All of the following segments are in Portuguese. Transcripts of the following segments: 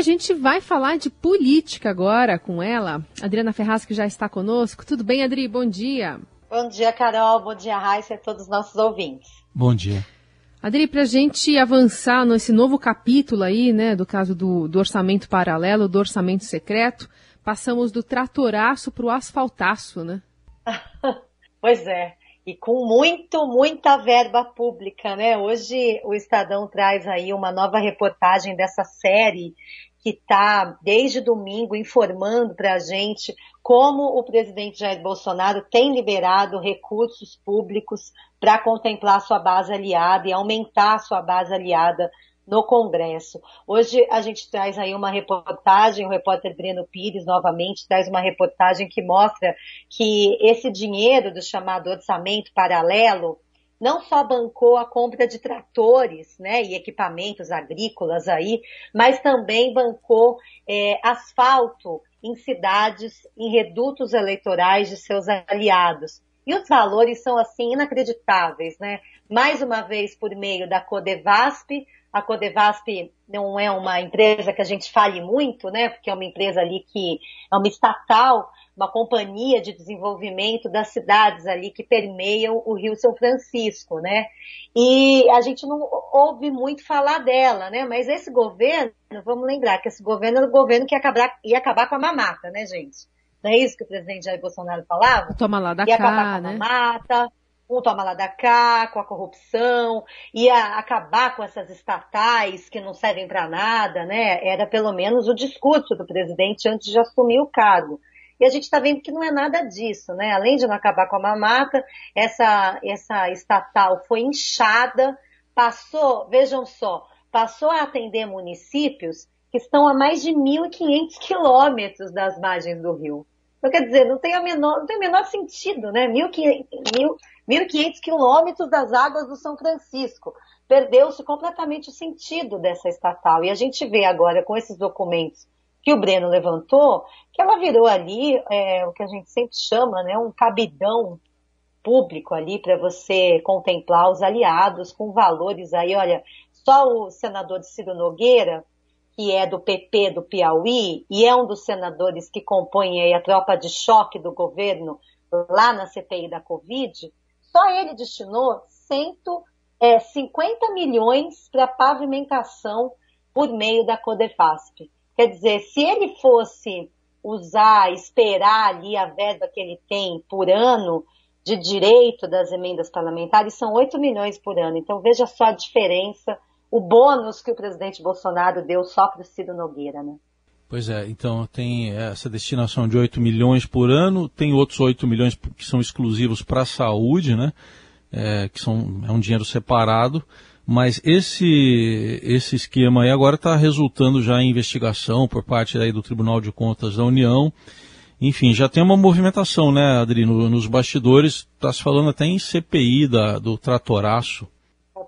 a gente vai falar de política agora com ela, Adriana Ferraz, que já está conosco. Tudo bem, Adri? Bom dia. Bom dia, Carol. Bom dia, Raíssa e a todos os nossos ouvintes. Bom dia. Adri, para a gente avançar nesse novo capítulo aí, né, do caso do, do orçamento paralelo, do orçamento secreto, passamos do tratoraço para o asfaltaço, né? pois é e com muito, muita verba pública, né? Hoje o Estadão traz aí uma nova reportagem dessa série que está desde domingo informando para a gente como o presidente Jair Bolsonaro tem liberado recursos públicos para contemplar sua base aliada e aumentar sua base aliada no Congresso. Hoje a gente traz aí uma reportagem, o repórter Breno Pires novamente traz uma reportagem que mostra que esse dinheiro do chamado orçamento paralelo não só bancou a compra de tratores né, e equipamentos agrícolas aí, mas também bancou é, asfalto em cidades, em redutos eleitorais de seus aliados. E os valores são assim inacreditáveis, né? Mais uma vez por meio da Codevasp, a Codevasp não é uma empresa que a gente fale muito, né? Porque é uma empresa ali que é uma estatal, uma companhia de desenvolvimento das cidades ali que permeiam o Rio São Francisco, né? E a gente não ouve muito falar dela, né? Mas esse governo, vamos lembrar que esse governo era o governo que ia acabar, ia acabar com a mamata, né, gente? Não é isso que o presidente Jair Bolsonaro falava? Toma lá da ia cá, acabar né? com a mamata, um toma lá da cá, com a corrupção, ia acabar com essas estatais que não servem para nada, né? Era pelo menos o discurso do presidente antes de assumir o cargo. E a gente está vendo que não é nada disso, né? Além de não acabar com a mamata, essa, essa estatal foi inchada, passou, vejam só, passou a atender municípios que estão a mais de 1.500 quilômetros das margens do rio. Então, quer dizer, não tem, a menor, não tem o menor sentido, né? 1.500 quilômetros das águas do São Francisco. Perdeu-se completamente o sentido dessa estatal. E a gente vê agora com esses documentos que o Breno levantou, que ela virou ali é, o que a gente sempre chama, né, um cabidão público ali para você contemplar os aliados com valores aí, olha, só o senador Ciro Nogueira que é do PP do Piauí e é um dos senadores que compõem a tropa de choque do governo lá na CPI da Covid, só ele destinou 150 é, milhões para pavimentação por meio da Codefasp. Quer dizer, se ele fosse usar, esperar ali a verba que ele tem por ano de direito das emendas parlamentares, são 8 milhões por ano. Então veja só a diferença o bônus que o presidente Bolsonaro deu só para o Ciro Nogueira, né? Pois é, então tem essa destinação de 8 milhões por ano, tem outros 8 milhões que são exclusivos para a saúde, né? É, que são, é um dinheiro separado, mas esse, esse esquema aí agora está resultando já em investigação por parte aí do Tribunal de Contas da União. Enfim, já tem uma movimentação, né, Adri, no, nos bastidores, está se falando até em CPI da, do tratoraço.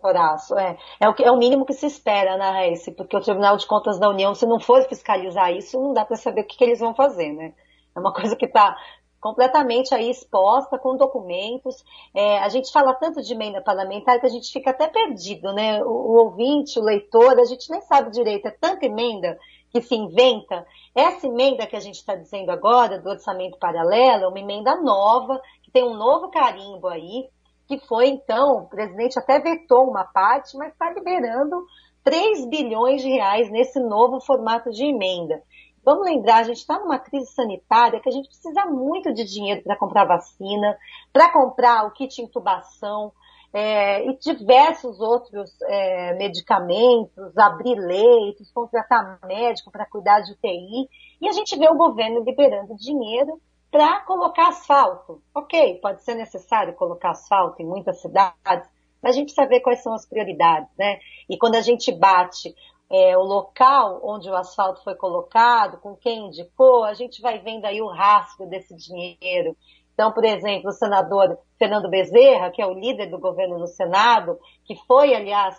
Horácio, é. É o, que, é o mínimo que se espera, né, Raíssa? Porque o Tribunal de Contas da União, se não for fiscalizar isso, não dá para saber o que, que, eles vão fazer, né? É uma coisa que está completamente aí exposta, com documentos. É, a gente fala tanto de emenda parlamentar que a gente fica até perdido, né? O, o ouvinte, o leitor, a gente nem sabe direito, é tanta emenda que se inventa. Essa emenda que a gente está dizendo agora, do orçamento paralelo, é uma emenda nova, que tem um novo carimbo aí, que foi então, o presidente até vetou uma parte, mas está liberando 3 bilhões de reais nesse novo formato de emenda. Vamos lembrar, a gente está numa crise sanitária que a gente precisa muito de dinheiro para comprar vacina, para comprar o kit intubação é, e diversos outros é, medicamentos, abrir leitos, contratar médico para cuidar de UTI. E a gente vê o governo liberando dinheiro para colocar asfalto. Ok, pode ser necessário colocar asfalto em muitas cidades, mas a gente precisa ver quais são as prioridades, né? E quando a gente bate é, o local onde o asfalto foi colocado, com quem indicou, a gente vai vendo aí o rastro desse dinheiro. Então, por exemplo, o senador Fernando Bezerra, que é o líder do governo no Senado, que foi, aliás,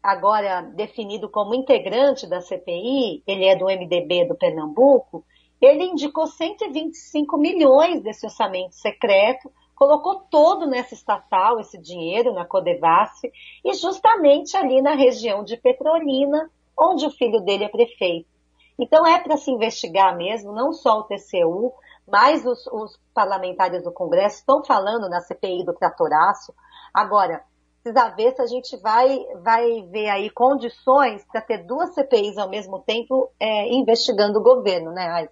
agora definido como integrante da CPI, ele é do MDB do Pernambuco, ele indicou 125 milhões desse orçamento secreto, colocou todo nessa estatal, esse dinheiro, na Codevasf, e justamente ali na região de Petrolina, onde o filho dele é prefeito. Então é para se investigar mesmo, não só o TCU, mas os, os parlamentares do Congresso estão falando na CPI do tratoraço. Agora, precisa ver se a gente vai, vai ver aí condições para ter duas CPIs ao mesmo tempo é, investigando o governo, né?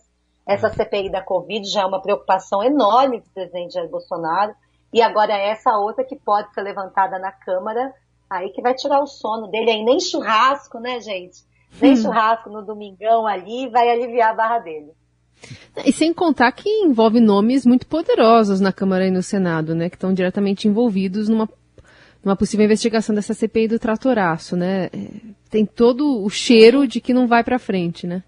Essa CPI da Covid já é uma preocupação enorme do presidente Jair Bolsonaro. E agora essa outra que pode ser levantada na Câmara, aí que vai tirar o sono dele aí. Nem churrasco, né, gente? Nem hum. churrasco no domingão ali vai aliviar a barra dele. E sem contar que envolve nomes muito poderosos na Câmara e no Senado, né? Que estão diretamente envolvidos numa, numa possível investigação dessa CPI do tratoraço, né? É, tem todo o cheiro de que não vai para frente, né?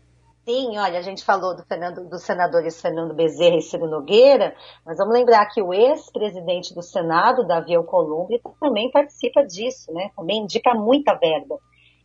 Sim, olha, a gente falou do Fernando, dos senadores Fernando Bezerra e Ciro Nogueira, mas vamos lembrar que o ex-presidente do Senado, Davi Alcolumbre, também participa disso, né? Também indica muita verba.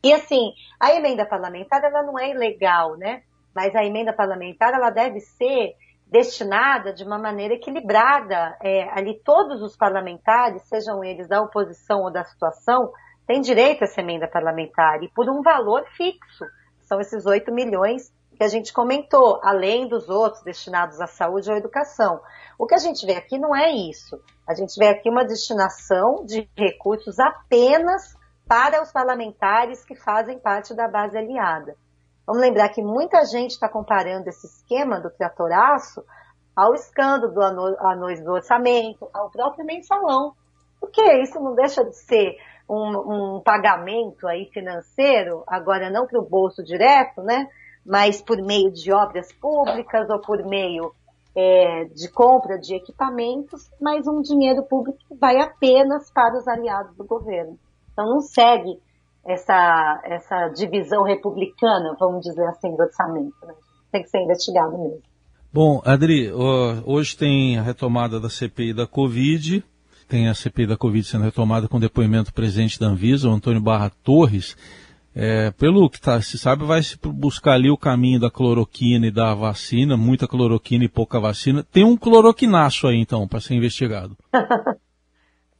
E assim, a emenda parlamentar, ela não é ilegal, né? Mas a emenda parlamentar, ela deve ser destinada de uma maneira equilibrada. É, ali todos os parlamentares, sejam eles da oposição ou da situação, têm direito a essa emenda parlamentar e por um valor fixo. São esses 8 milhões que a gente comentou, além dos outros destinados à saúde ou à educação. O que a gente vê aqui não é isso. A gente vê aqui uma destinação de recursos apenas para os parlamentares que fazem parte da base aliada. Vamos lembrar que muita gente está comparando esse esquema do tratoraço ao escândalo do anões do orçamento, ao próprio mensalão. Porque isso não deixa de ser um, um pagamento aí financeiro, agora não para o bolso direto, né? Mas por meio de obras públicas ou por meio é, de compra de equipamentos, mas um dinheiro público que vai apenas para os aliados do governo. Então não segue essa, essa divisão republicana, vamos dizer assim, do orçamento. Né? Tem que ser investigado mesmo. Bom, Adri, hoje tem a retomada da CPI da Covid, tem a CPI da Covid sendo retomada com depoimento do presidente da Anvisa, o Antônio Barra Torres. É, pelo que tá, se sabe, vai se buscar ali o caminho da cloroquina e da vacina, muita cloroquina e pouca vacina. Tem um cloroquinaço aí, então, para ser investigado.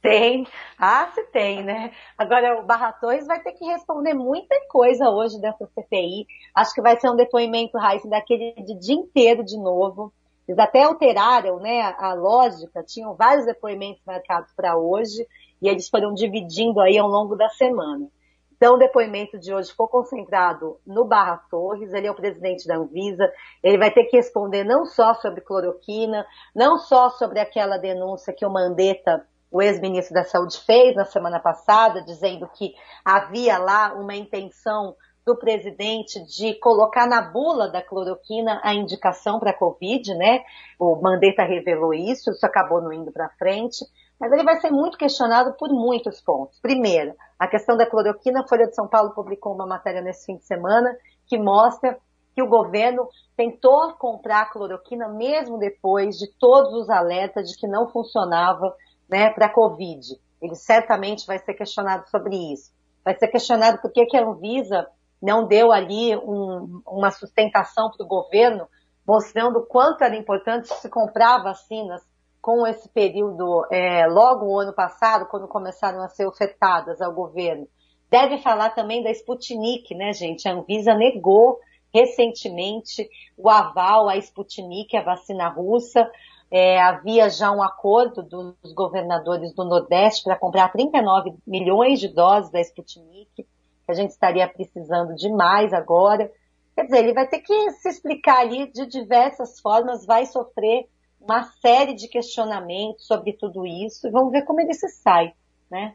tem. Ah, se tem, né? Agora, o Barratões vai ter que responder muita coisa hoje dessa CPI. Acho que vai ser um depoimento, Raíssa, daquele de dia inteiro de novo. Eles até alteraram né, a lógica, tinham vários depoimentos marcados para hoje, e eles foram dividindo aí ao longo da semana. Então, o depoimento de hoje ficou concentrado no Barra Torres, ele é o presidente da Anvisa, ele vai ter que responder não só sobre cloroquina, não só sobre aquela denúncia que o Mandetta, o ex-ministro da Saúde, fez na semana passada, dizendo que havia lá uma intenção do presidente de colocar na bula da cloroquina a indicação para a Covid, né? O Mandetta revelou isso, isso acabou não indo para frente. Mas ele vai ser muito questionado por muitos pontos. Primeiro, a questão da cloroquina, a Folha de São Paulo publicou uma matéria nesse fim de semana que mostra que o governo tentou comprar cloroquina mesmo depois de todos os alertas de que não funcionava né, para a Covid. Ele certamente vai ser questionado sobre isso. Vai ser questionado por que, a Anvisa não deu ali um, uma sustentação para o governo, mostrando o quanto era importante se comprar vacinas com esse período, é, logo o ano passado, quando começaram a ser ofertadas ao governo. Deve falar também da Sputnik, né, gente? A Anvisa negou recentemente o aval à Sputnik, a vacina russa. É, havia já um acordo dos governadores do Nordeste para comprar 39 milhões de doses da Sputnik, que a gente estaria precisando demais agora. Quer dizer, ele vai ter que se explicar ali de diversas formas, vai sofrer uma série de questionamentos sobre tudo isso e vamos ver como ele se sai, né?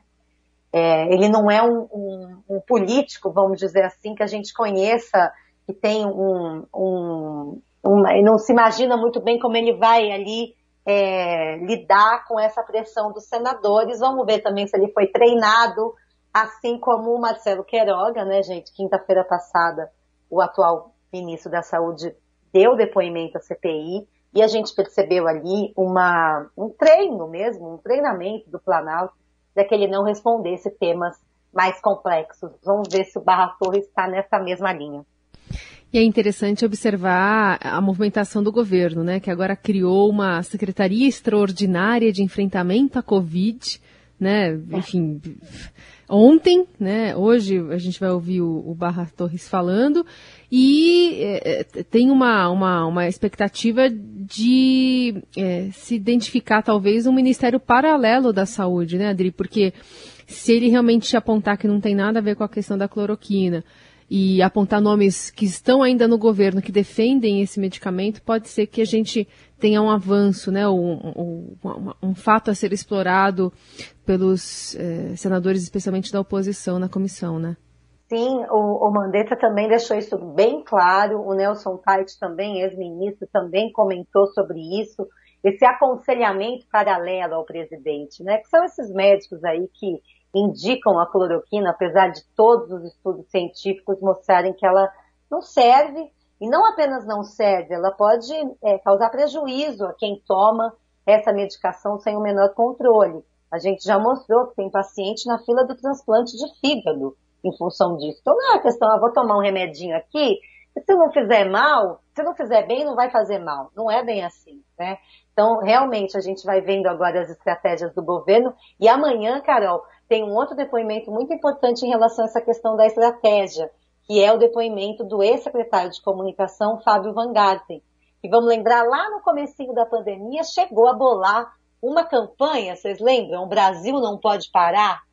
É, ele não é um, um, um, político, vamos dizer assim, que a gente conheça, que tem um, um, não se imagina muito bem como ele vai ali é, lidar com essa pressão dos senadores. Vamos ver também se ele foi treinado, assim como o Marcelo Queiroga, né, gente? Quinta-feira passada, o atual ministro da Saúde deu depoimento à CPI e a gente percebeu ali uma, um treino mesmo, um treinamento do Planalto, para que ele não respondesse temas mais complexos. Vamos ver se o Barra Torres está nessa mesma linha. E é interessante observar a movimentação do governo, né, que agora criou uma secretaria extraordinária de enfrentamento à Covid, né? Enfim, ontem, né? Hoje a gente vai ouvir o, o Barra Torres falando e é, tem uma, uma, uma expectativa de é, se identificar talvez um ministério paralelo da saúde, né, Adri? Porque se ele realmente apontar que não tem nada a ver com a questão da cloroquina e apontar nomes que estão ainda no governo que defendem esse medicamento, pode ser que a gente tenha um avanço, né, um, um, um, fato a ser explorado pelos eh, senadores, especialmente da oposição na comissão, né? Sim, o, o Mandetta também deixou isso bem claro, o Nelson Tait também, ex-ministro, também comentou sobre isso, esse aconselhamento paralelo ao presidente, né, que são esses médicos aí que indicam a cloroquina, apesar de todos os estudos científicos mostrarem que ela não serve, e não apenas não serve, ela pode é, causar prejuízo a quem toma essa medicação sem o menor controle. A gente já mostrou que tem paciente na fila do transplante de fígado em função disso. Então não é a questão, ah, vou tomar um remedinho aqui, se não fizer mal, se não fizer bem, não vai fazer mal. Não é bem assim, né? Então, realmente, a gente vai vendo agora as estratégias do governo. E amanhã, Carol, tem um outro depoimento muito importante em relação a essa questão da estratégia, que é o depoimento do ex-secretário de comunicação, Fábio Van Garten, que vamos lembrar, lá no comecinho da pandemia, chegou a bolar uma campanha, vocês lembram? O Brasil não pode parar?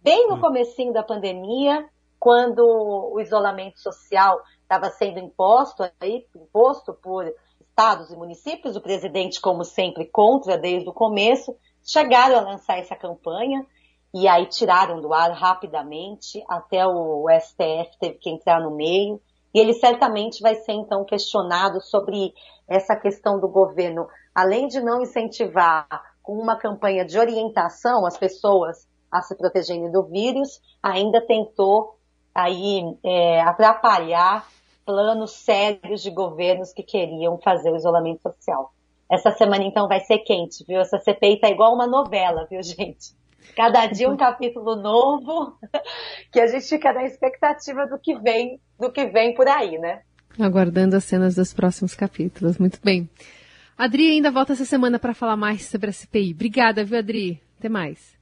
Bem no hum. comecinho da pandemia, quando o isolamento social estava sendo imposto, aí, imposto por estados e municípios, o presidente, como sempre, contra desde o começo, chegaram a lançar essa campanha e aí tiraram do ar rapidamente, até o STF teve que entrar no meio, e ele certamente vai ser então questionado sobre essa questão do governo, além de não incentivar com uma campanha de orientação as pessoas a se protegerem do vírus, ainda tentou aí é, atrapalhar planos sérios de governos que queriam fazer o isolamento social. Essa semana então vai ser quente, viu? Essa CPI tá igual uma novela, viu, gente? Cada dia um capítulo novo, que a gente fica na expectativa do que vem, do que vem por aí, né? Aguardando as cenas dos próximos capítulos. Muito bem. Adri ainda volta essa semana para falar mais sobre a CPI. Obrigada, viu, Adri? Até mais.